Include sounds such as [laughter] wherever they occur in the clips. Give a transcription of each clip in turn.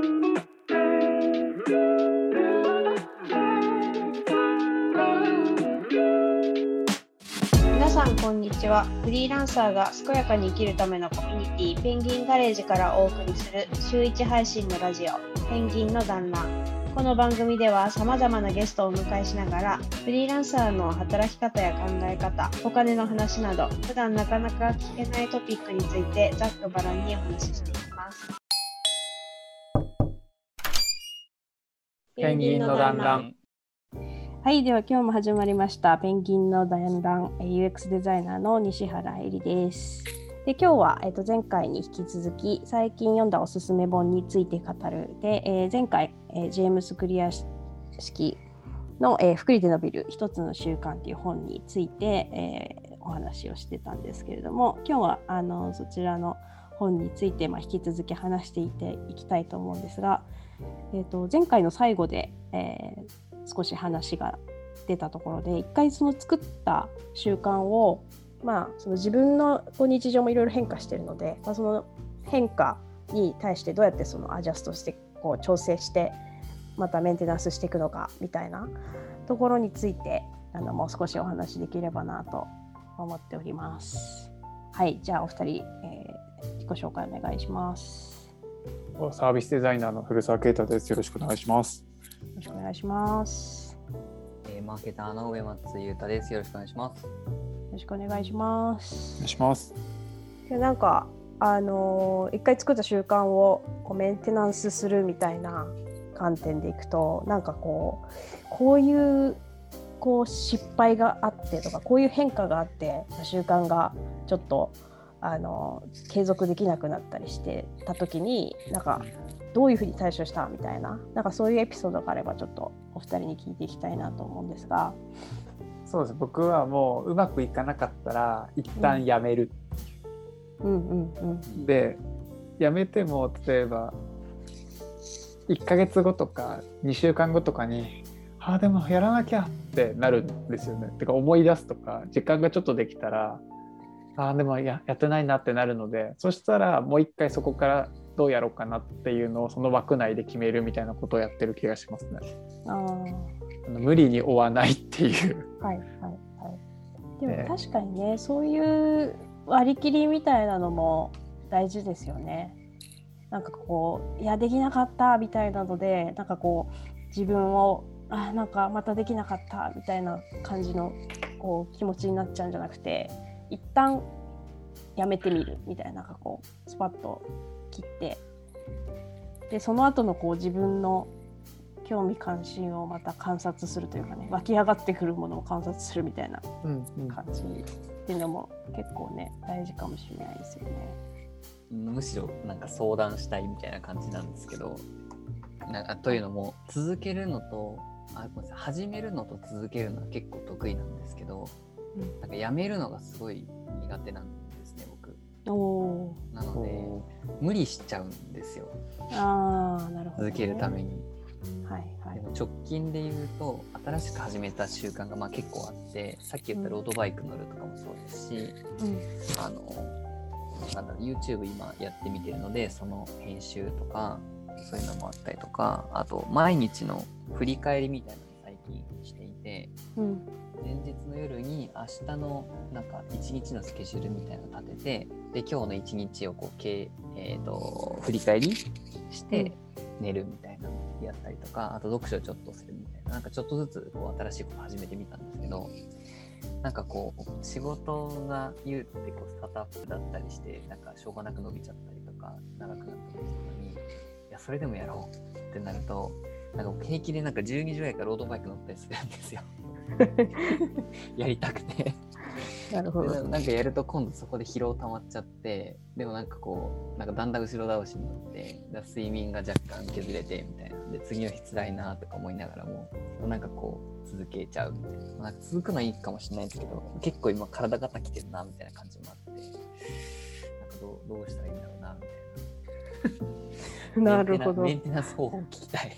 皆さんこんにちは。フリーランサーが健やかに生きるためのコミュニティペンギンガレージからお送りする週1配信のラジオペンギンの団らこの番組では様々なゲストをお迎えしながらフリーランサーの働き方や考え方お金の話など普段なかなか聞けないトピックについてざっくばらんにお話ししていきます。ペンギンの団ら。はい、では今日も始まりました。ペンギンの団らん、えー UX デザイナーの西原えりです。で今日は、えー、と前回に引き続き最近読んだおすすめ本について語るで、えー前回、えージェームス・クリア式の、えー福利で伸びる一つの習慣という本について、えーお話をしてたんですけれども今日はあのそちらの本について、まあ、引き続き話していていきたいと思うんですが、えー、と前回の最後で、えー少し話が出たところで一回その作った習慣を、まあ、その自分の日常もいろいろ変化してるので、まあ、その変化に対してどうやってそのアジャストしてこう調整してまたメンテナンスしていくのかみたいなところについてあのもう少しお話しできればなと思っております。はい、じゃあお二人、えー自己紹介お願いします。サービスデザイナーの古澤啓太です。よろしくお願いします。よろしくお願いします。えーマーケターの上松裕太です。よろしくお願いします。よろしくお願いしまおす願い。します。でなんかあのー一回作った習慣をこうメンテナンスするみたいな観点でいくとなんかこうこういうこう失敗があってとかこういう変化があって習慣がちょっとあの継続できなくなったりしてた時になんかどういうふうに対処した？みたいななんかそういうエピソードがあればちょっとお二人に聞いていきたいなと思うんですが。そうです。僕はもううまくいかなかったら一旦やめる。うんうんうんで、やめても例えば1ヶ月後とか2週間後とかに、ああでもやらなきゃってなるんですよね。てか思い出すとか時間がちょっとできたら、ああでもややってないなってなるので、そしたらもう一回そこからどうやろうかなっていうのをその枠内で決めるみたいなことをやってる気がしますね。あーあの無理に追わないっていう。はいはいはい。でねも確かにね、そういう割り切りみたいなのも大事ですよね。なんかこう、いや、できなかったみたいなので、なんかこう、自分を、あ、なんかまたできなかったみたいな感じのこう気持ちになっちゃうんじゃなくて、一旦やめてみるみたいな、なんかこう、スパッと切って、で、その後のこう自分の興味関心をまた観察するというかね湧き上がってくるものを観察するみたいな感じっていうのも結構ね大事かもしれないですよね。むしろなんか相談したいみたいな感じなんですけど、なんかというのも続けるのとあごめんなさい。始めるのと続けるのは結構得意なんですけど、うん。なんかやめるのがすごい苦手なんですね僕。おおなので無理しちゃうんですよ。ーあーなるほど、ね、続けるために。はいはい。でも直近で言うと新しく始めた習慣がまあ結構あってさっき言ったロードバイク乗るとかもそうですし、うん。あのなんだろう YouTube 今やってみてるのでその編集とかそういうのもあったりとかあと毎日の振り返りみたいなのを最近していてうん。前日の夜に明日のなんか一日のスケジュールみたいなの立ててで今日の一日をこうけえー、と振り返りして寝るみたいなのをやったりとかあと読書をちょっとするみたいななんかちょっとずつこう新しいこと始めてみたんですけどなんかこう仕事が言うてこうスタートアップだったりしてなんかしょうがなく伸びちゃったりとか長くなったりするのにいやそれでもやろう。ってなるとなんか平気でなんか12時ぐらいからロードバイク乗ったりするんですよ。[laughs] やりたくて。なるほど。でなんかやると今度そこで疲労溜まっちゃってでもなんかこうなんかだんだん後ろ倒しになってだ睡眠が若干削れてみたいな。で次の日辛いなとか思いながらもなんかこう続けちゃうみたいな。なんか続くのはいいかもしれないですけど結構今体がたきてるなみたいな感じもあって。なんかどうどうしたらいいんだろうなみたいな [laughs] なるほど。メンテナメンス方法を聞きたい、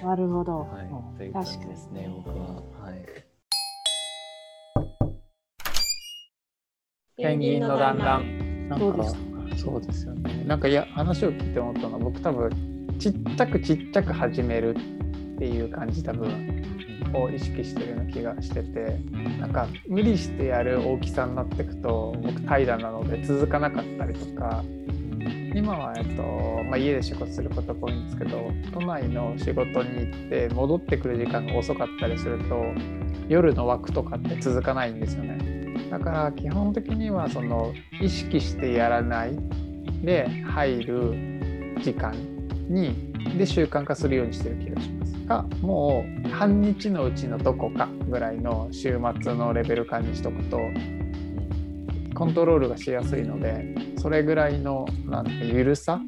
[laughs] なるほど。はい、という感じですね僕ははいペンギンの団らん。なんかどうですかそうですよね。なんかいや話を聞いて思ったのは僕多分ちっちゃくちっちゃく始めるっていう感じ多分を意識してるような気がしててなんか無理してやる大きさになっていくと僕怠惰なので続かなかったりとか今は、えっとまあ、家で仕事することが多いんですけど都内の仕事に行って戻ってくる時間が遅かったりすると夜の枠とかって続かないんですよね。だから基本的にはその意識してやらないで入る時間にで習慣化するようにしてる気がしますがもう半日のうちのどこかぐらいの週末のレベル感にしとくとコントロールがしやすいのでそれぐらいのなんて緩さ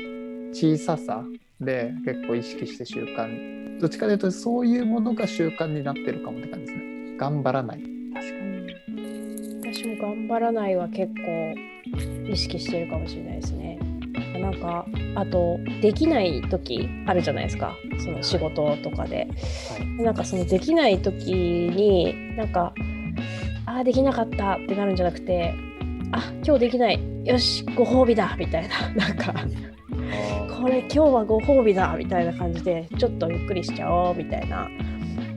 小ささで結構意識して習慣。どっちかというとそういうものが習慣になってるかもって感じですね。頑張らない。確かに。私も頑張らないは結構意識してるかもしれないですね。なんかあとできない時あるじゃないですか。その仕事とかで、はい、なんかそのできない時になんかああできなかったってなるんじゃなくてあ今日できない。よしご褒美だ。みたいな。[laughs] なんかこれ今日はご褒美だ。みたいな感じでちょっとゆっくりしちゃおう。みたいな。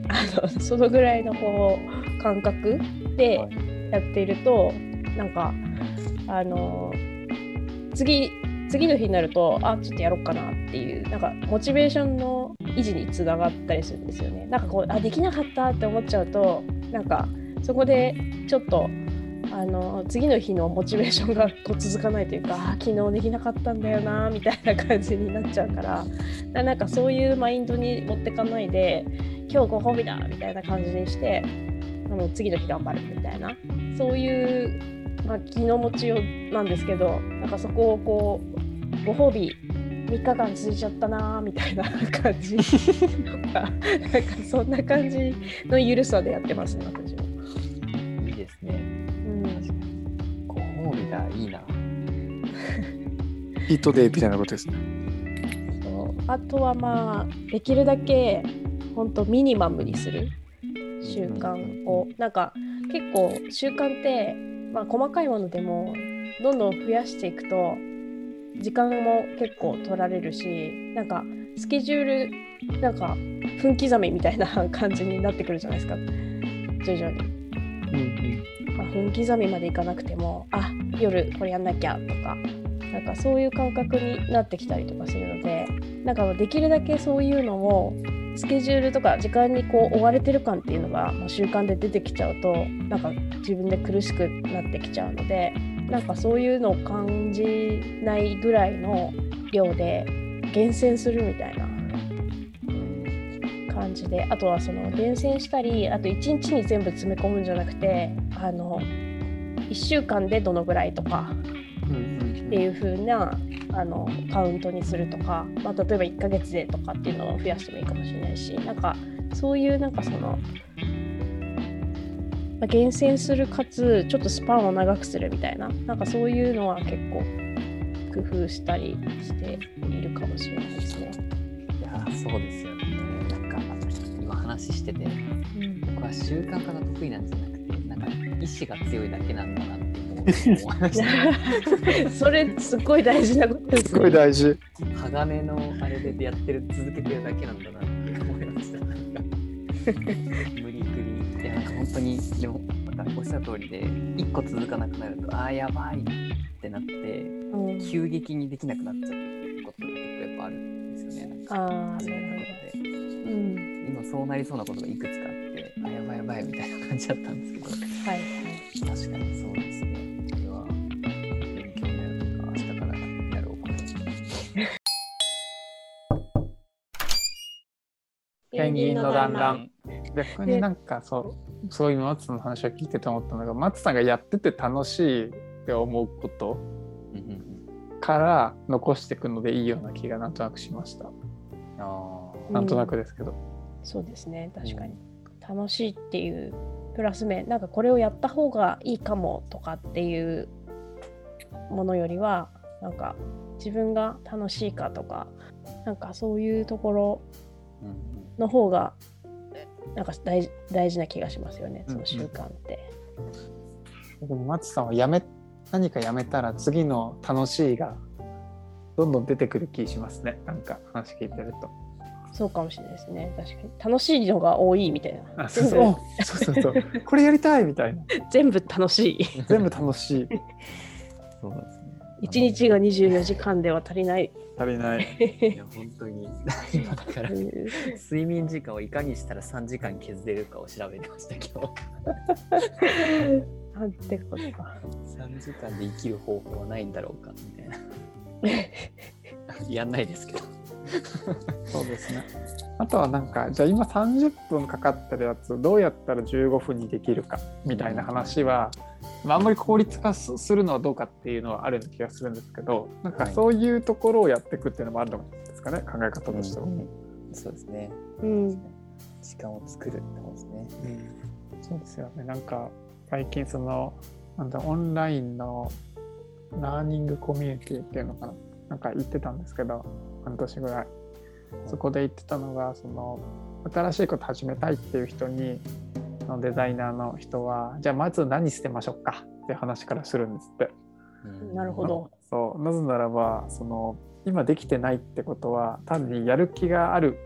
あのそのぐらいのこう感覚でやっていると、なんかあの次次の日になるとあちょっとやろうかな。っていうなんかモチベーションの維持につながったりするんですよね。なんかこうあできなかったって思っちゃうとなんかそこでちょっとあの次の日のモチベーションがこう続かないというか昨日できなかったんだよなみたいな感じになっちゃうからなんかそういうマインドに持ってかないで今日ご褒美だみたいな感じにしてあの次の日頑張るみたいなそういう、まあ、気の持ちよなんですけどなんかそこをこうご褒美3日間続いちゃったなみたいな感じとかなんかそんな感じの緩さでやってますね私も。いいですね。ご褒美だいいな。ヒートデーみたいなことですね。そうあとはまあできるだけ本当ミニマムにする習慣を、なんか結構習慣って、まあ、細かいものでもどんどん増やしていくと時間も結構取られるしなんかスケジュールなんか分刻みみたいな感じになってくるじゃないですか徐々に。うんうんまあ、分刻みまでいかなくてもあ夜これやんなきゃとかなんかそういう感覚になってきたりとかするのでなんかできるだけそういうのをスケジュールとか時間にこう追われてる感っていうのが習慣で出てきちゃうとなんか自分で苦しくなってきちゃうのでなんかそういうのを感じないぐらいの量で厳選するみたいな感じであとはその厳選したりあと1日に全部詰め込むんじゃなくてあの1週間でどのぐらいとかっていう風なあのカウントにするとか、まあ、例えば1ヶ月でとかっていうのを増やしてもいいかもしれないしなんかそういうなんかその、まあ、厳選するかつちょっとスパンを長くするみたいななんかそういうのは結構工夫したりしているかもしれないですね。いやそうですよね。なんか今話してて、うん、僕は習慣化が得意なんじゃなくてなんか意志が強いだけなんだなって [laughs] それすごい大事なことです、ね、すごい大事。鋼のあれでやってる続けてるだけなんだなって思いました。無理くり。いやなんか本当にでもまたおっしゃる通りで一個続かなくなるとああやばいってなって、うん、急激にできなくなっちゃうっていうことが結構やっぱあるんですよね。なんかああそういうことで、うん、今そうなりそうなことがいくつかあってあやばいやばいみたいな感じだったんですけど。はい、確かにそうですね。ペンギンの団らん。逆になんかそうそういう松の話を聞いてて思ったのが松さんがやってて楽しいって思うことから残していくのでいいような気がなんとなくしました。あなんとなくですけど、うん、そうですね。確かに、うん、楽しいっていうプラス面なんかこれをやった方がいいかもとかっていうものよりはなんか自分が楽しいかとかなんかそういうところの方がなんか大大事な気がしますよねその習慣って。うん、でも松さんはやめ何かやめたら次の楽しいがどんどん出てくる気しますねなんか話聞いてると。そうかもしれないですね。確かに楽しいのが多いみたいな。あそうそうそうそうそうこれやりたいみたいな全部楽しい。全部楽しいそうですね。一日が24時間では足りない。足りないいや本当に [laughs] 今だからうん睡眠時間をいかにしたら3時間削れるかを調べてました今なんてことか。日3時間で生きる方法はないんだろうかみたいな [laughs] やんないですけど [laughs] そうですね。あとはなんかじゃあ今30分かかってるやつどうやったら15分にできるかみたいな話は、まあ、あんまり効率化すするのはどうかっていうのはあるような気がするんですけどなんかはい。そういうところをやっていくっていうのもあるのですかね考え方としては。そうですね。うん。時間を作るってことですね。そうですよね。なんか最近そのなんだオンラインのラーニングコミュニティっていうのかななんか言ってたんですけど半年ぐらいそこで言ってたのがその新しいこと始めたいっていう人にそのデザイナーの人はじゃあまず何捨てましょうか？って話からするんですって。うんなるほど。そうなぜならばその今できてないってことは単にやる気がある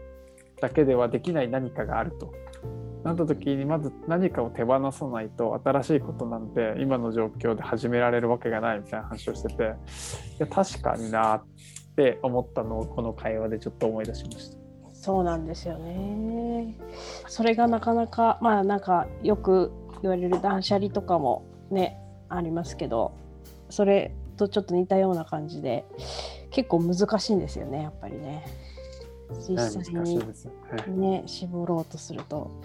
だけではできない何かがあると。なった時にまず何かを手放さないと新しいことなんて今の状況で始められるわけがないみたいな話をしてていや確かになって思ったのをこの会話でちょっと思い出しました。そうなんですよね。それがなかなかまあなんかよく言われる断捨離とかもねありますけどそれとちょっと似たような感じで結構難しいんですよねやっぱりね。実際にね。ね絞ろうとすると。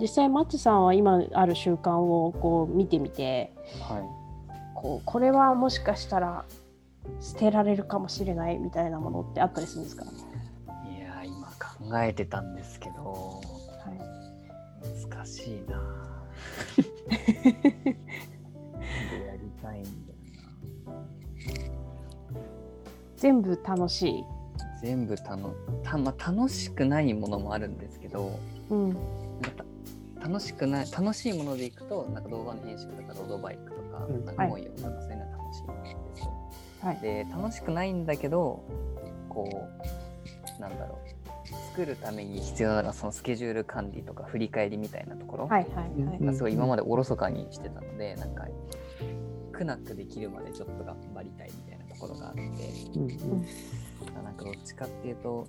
実際松さんは今ある習慣をこう見てみてはい。こうこれはもしかしたら捨てられるかもしれないみたいなものってあったりするんですか、いやー今考えてたんですけどはい。難しいな。[laughs] でやりたいんだよ全部楽しい。な全部たのた、まあ、楽しくないものもあるんですけどうん。なんか楽しくない楽しいものでいくとなんか動画の編集とかロードバイクとか,、うん。なんか本読むとかそういうのは楽しいんですよ。はい。で楽しくないんだけどこうなんだろう。作るために必要なのはそのスケジュール管理とか振り返りみたいなところ。はいはいはい。すごい今までおろそかにしてたので、なんか苦なくできるまでちょっと頑張りたいみたいなところがあって。うんうんな。んかどっちかっていうと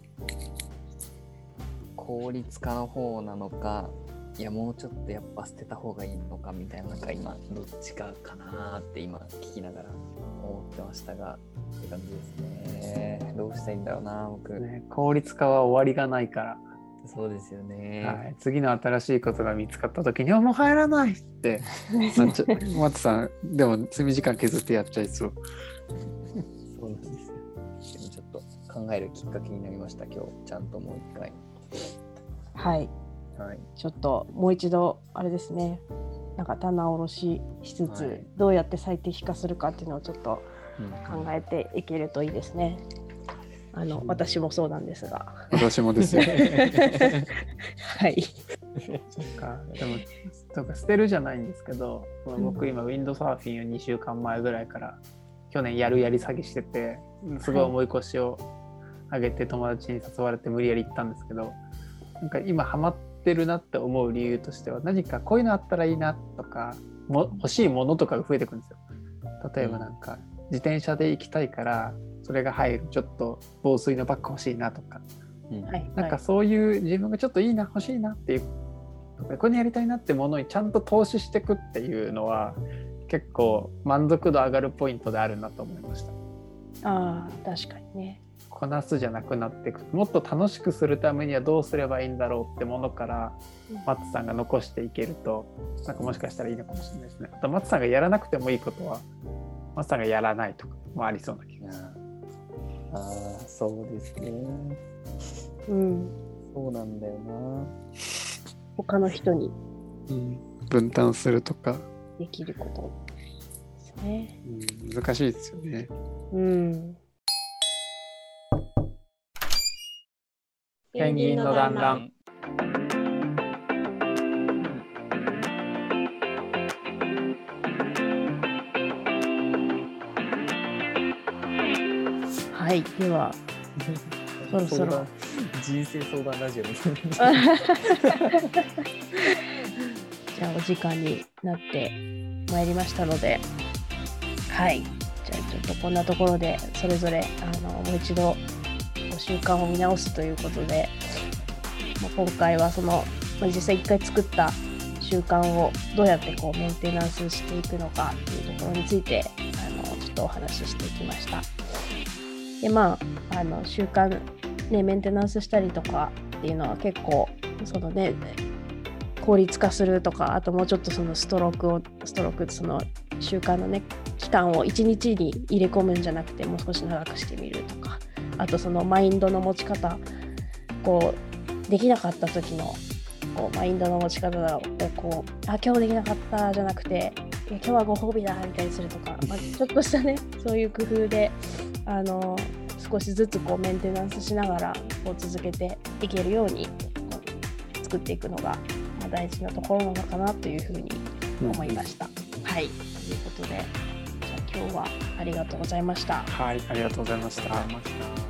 効率化の方なのかいやもうちょっとやっぱ捨てた方がいいのかみたいななんか今どっちかかなーって今聞きながら思ってましたがって感じですね。どうしたらいいんだろうな僕、ね、効率化は終わりがないから、そうですよね、はい、次の新しいことが見つかった時に「あもう入らない!」って。[laughs] 松さんでも睡眠時間削ってやっちゃい。そう考えるきっかけになりました今日ちゃんともう一回はい。はいちょっともう一度あれですね。なんか棚卸ししつつ、はいどうやって最適化するかっていうのをちょっとうん考えていけるといいですね。あの私もそうなんですが。私もですよ。[laughs] はい。そうかでもそうか捨てるじゃないんですけど、僕今ウィンドサーフィンを2週間前ぐらいから去年やるやり詐欺しててすごい重い腰を上げて友達に誘われて無理やり行ったんですけどなんか今ハマってるなって思う理由としては何かこういうのあったらいいなとかも欲しいものとかが増えてくるんですよ。例えばなんか自転車で行きたいからそれが入るちょっと防水のバッグ欲しいなとかうんはい。なんかそういう自分がちょっといいな欲しいなっていうこれやりたいなってものにちゃんと投資していくっていうのは結構満足度上がるポイントであるなと思いました。ああ確かにね。こなすじゃなくなっていくもっと楽しくするためにはどうすればいいんだろうってものから松さんが残していけるとなんかもしかしたらいいのかもしれないですね。あと松さんがやらなくてもいいことは松さんがやらないとかもありそうな気がする。ああそうですねうん。そうなんだよな他の人に分担するとか、できることですね。難しいですよね。うん。ペンギンの団らん。はい、では。[laughs] そろそろ。人生相談ラジオ。じゃあ、お時間になってまいりましたので。はい。じゃあ、ちょっとこんなところで、それぞれ、あの、もう一度。こう習慣を見直すということで、ま、今回はその、実際一回作った習慣をどうやってこうメンテナンスしていくのかっていうところについてあのちょっとお話ししていきました。でまああの習慣ねメンテナンスしたりとかっていうのは結構そのね効率化するとかあともうちょっとそのストロークをストロークその習慣のね期間を1日に入れ込むんじゃなくてもう少し長くしてみるとかあとそのマインドの持ち方こうできなかった時のこうマインドの持ち方をこうあ今日できなかったじゃなくて今日はご褒美だみたいにするとか、まあ、ちょっとしたねそういう工夫であの少しずつこうメンテナンスしながらこう続けていけるようにこう作っていくのが大事なところなのかなというふうに思いました。はいということでじゃあ今日はありがとうございました。はい、い。ありがとうございました。